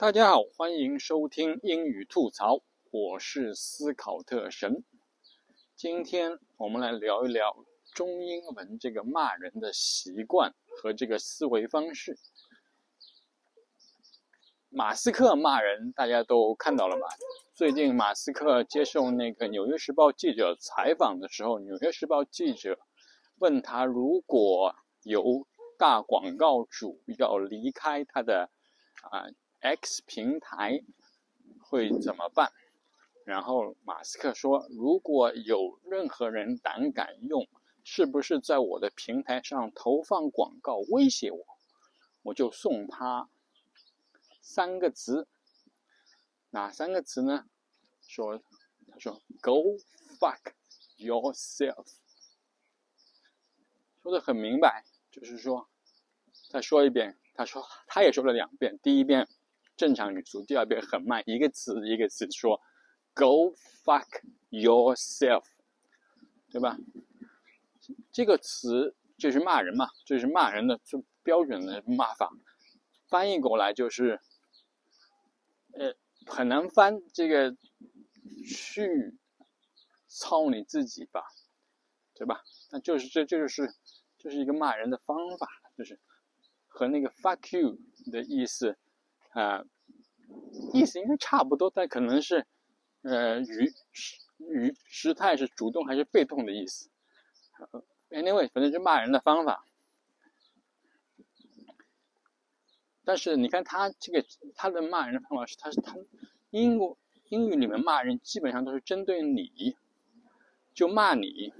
大家好，欢迎收听英语吐槽，我是斯考特神。今天我们来聊一聊中英文这个骂人的习惯和这个思维方式。马斯克骂人，大家都看到了吧？最近马斯克接受那个《纽约时报》记者采访的时候，《纽约时报》记者问他，如果有大广告主要离开他的啊。X 平台会怎么办？然后马斯克说：“如果有任何人胆敢用，是不是在我的平台上投放广告威胁我，我就送他三个词。哪三个词呢？说他说 ‘Go fuck yourself’，说的很明白，就是说再说一遍。他说他也说了两遍，第一遍。”正常语速，第二遍很慢，一个词一个词说，Go fuck yourself，对吧？这个词就是骂人嘛，就是骂人的就标准的骂法，翻译过来就是，呃，很难翻。这个去操你自己吧，对吧？那就是这这就是就是一个骂人的方法，就是和那个 fuck you 的意思。啊，意思应该差不多，但可能是，呃，语语时态是主动还是被动的意思。Anyway，反正就骂人的方法。但是你看他这个他的骂人的方法是，他是他英国英语里面骂人基本上都是针对你，就骂你，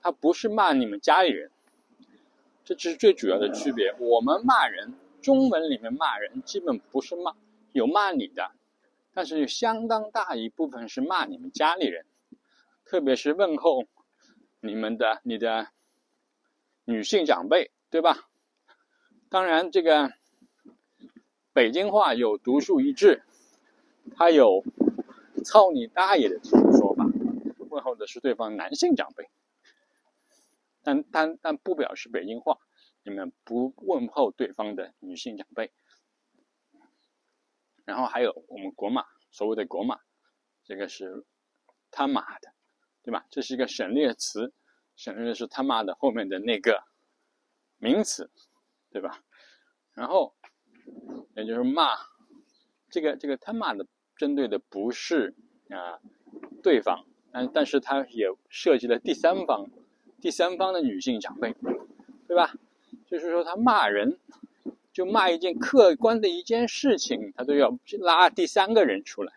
他不是骂你们家里人，这只是最主要的区别。我们骂人。中文里面骂人基本不是骂，有骂你的，但是有相当大一部分是骂你们家里人，特别是问候你们的你的女性长辈，对吧？当然，这个北京话有独树一帜，它有“操你大爷”的这种说法，问候的是对方男性长辈，但但但不表示北京话。你们不问候对方的女性长辈，然后还有我们国骂，所谓的国骂，这个是他妈的，对吧？这是一个省略词，省略的是他妈的后面的那个名词，对吧？然后也就是骂这个这个他妈的，针对的不是啊对方，但但是他也涉及了第三方，第三方的女性长辈，对吧？就是说，他骂人，就骂一件客观的一件事情，他都要拉第三个人出来。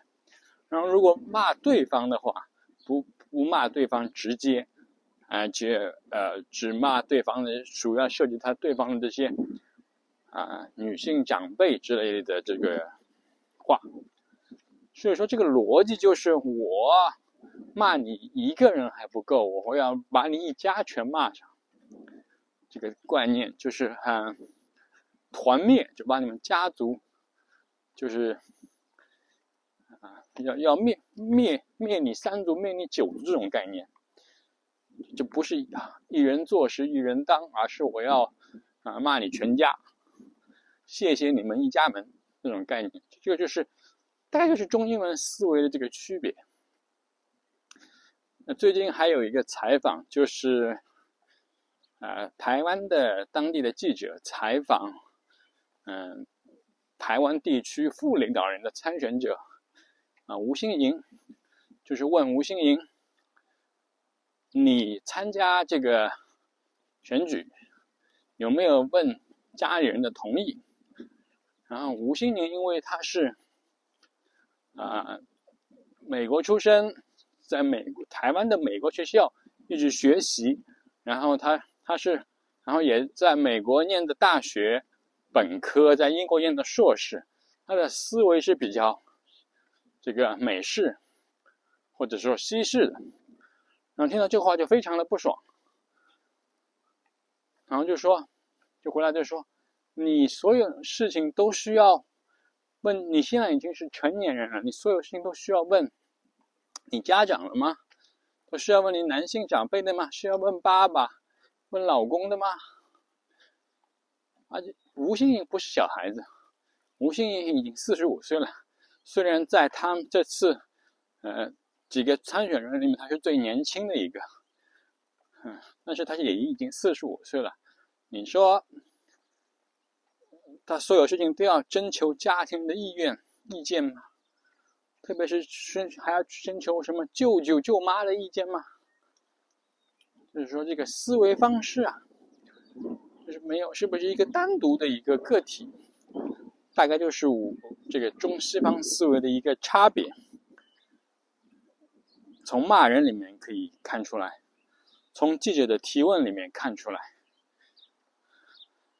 然后，如果骂对方的话，不不骂对方直接，而且呃，只骂对方的主要涉及他对方的这些啊女性长辈之类的这个话。所以说，这个逻辑就是我骂你一个人还不够，我要把你一家全骂上。这个观念就是很团灭，就把你们家族就是啊，要要灭灭灭你三族，灭你九族这种概念，就不是啊一人做事一人当，而是我要啊骂你全家，谢谢你们一家门这种概念，这个就是大概就是中英文思维的这个区别。那最近还有一个采访就是。呃，台湾的当地的记者采访，嗯，台湾地区副领导人的参选者，啊，吴新莹，就是问吴新莹，你参加这个选举有没有问家里人的同意？然后吴新盈因为他是啊美国出生，在美国台湾的美国学校一直学习，然后他。他是，然后也在美国念的大学本科，在英国念的硕士，他的思维是比较这个美式或者说西式的。然后听到这话就非常的不爽，然后就说，就回来就说，你所有事情都需要问，你现在已经是成年人了，你所有事情都需要问你家长了吗？都需要问你男性长辈的吗？需要问爸爸？问老公的吗？而且吴兴颖不是小孩子，吴欣颖已经四十五岁了，虽然在他们这次，呃，几个参选人里面，他是最年轻的一个，嗯，但是他也已经四十五岁了。你说，他所有事情都要征求家庭的意愿、意见吗？特别是征还要征求什么舅舅、舅妈的意见吗？就是说，这个思维方式啊，就是没有，是不是一个单独的一个个体？大概就是五这个中西方思维的一个差别。从骂人里面可以看出来，从记者的提问里面看出来，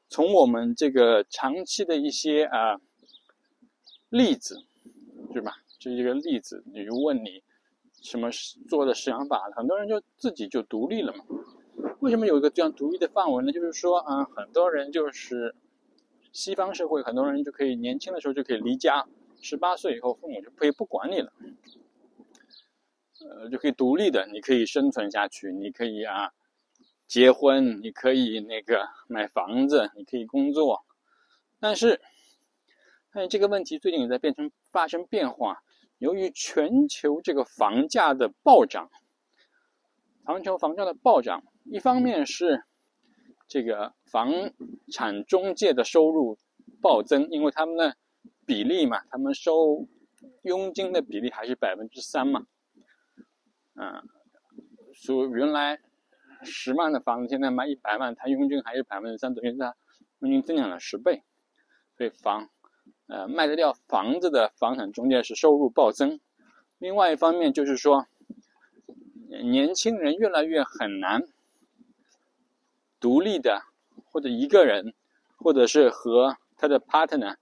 从我们这个长期的一些啊例子，对吧？就一个例子，你就问你什么做的想法，很多人就自己就独立了嘛。为什么有一个这样独立的范围呢？就是说，啊，很多人就是西方社会，很多人就可以年轻的时候就可以离家，十八岁以后父母就可以不管你了。呃，就可以独立的，你可以生存下去，你可以啊，结婚，你可以那个买房子，你可以工作。但是，但是这个问题最近也在变成发生变化。由于全球这个房价的暴涨，全球房价的暴涨，一方面是这个房产中介的收入暴增，因为他们的比例嘛，他们收佣金的比例还是百分之三嘛。嗯，说原来十万的房子，现在卖一百万，它佣金还是百分之三，等于它佣金增长了十倍，所以房，呃，卖得掉房子的房产中介是收入暴增。另外一方面就是说，年轻人越来越很难独立的，或者一个人，或者是和他的 partner，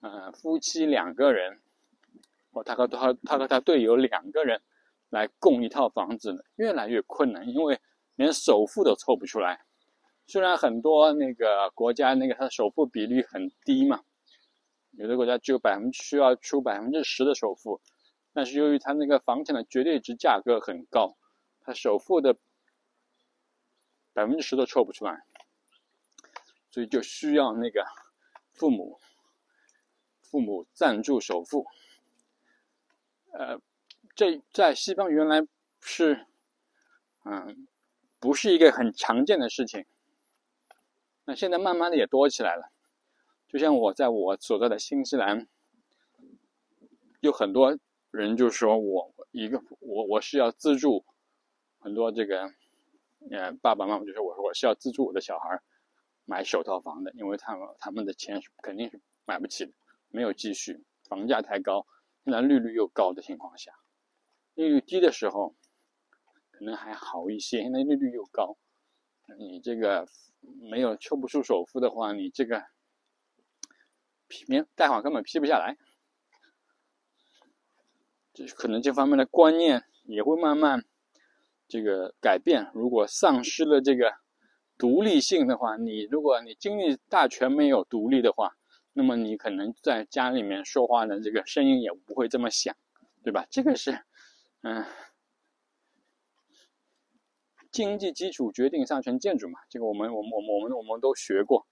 呃，夫妻两个人，或他和他他和他队友两个人。来供一套房子，越来越困难，因为连首付都凑不出来。虽然很多那个国家那个它首付比率很低嘛，有的国家只有百分之需要出百分之十的首付，但是由于它那个房产的绝对值价格很高，它首付的百分之十都凑不出来，所以就需要那个父母父母赞助首付，呃。这在西方原来是，嗯，不是一个很常见的事情。那现在慢慢的也多起来了。就像我在我所在的新西兰，有很多人就说我一个我我是要资助很多这个，呃，爸爸妈妈就说我说我是要资助我的小孩买首套房的，因为他们他们的钱是肯定是买不起的，没有积蓄，房价太高，现在利率又高的情况下。利率低的时候，可能还好一些。现在利率又高，你这个没有抽不出首付的话，你这个批免贷款根本批不下来。这可能这方面的观念也会慢慢这个改变。如果丧失了这个独立性的话，你如果你经济大权没有独立的话，那么你可能在家里面说话的这个声音也不会这么响，对吧？这个是。嗯，经济基础决定上层建筑嘛，这个我们我们我们我们我们都学过，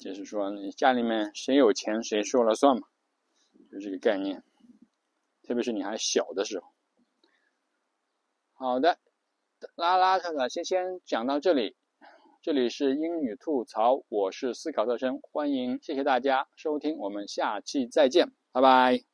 就是说你家里面谁有钱谁说了算嘛，就这个概念，特别是你还小的时候。好的，拉拉看看先先讲到这里，这里是英语吐槽，我是思考特生，欢迎谢谢大家收听，我们下期再见，拜拜。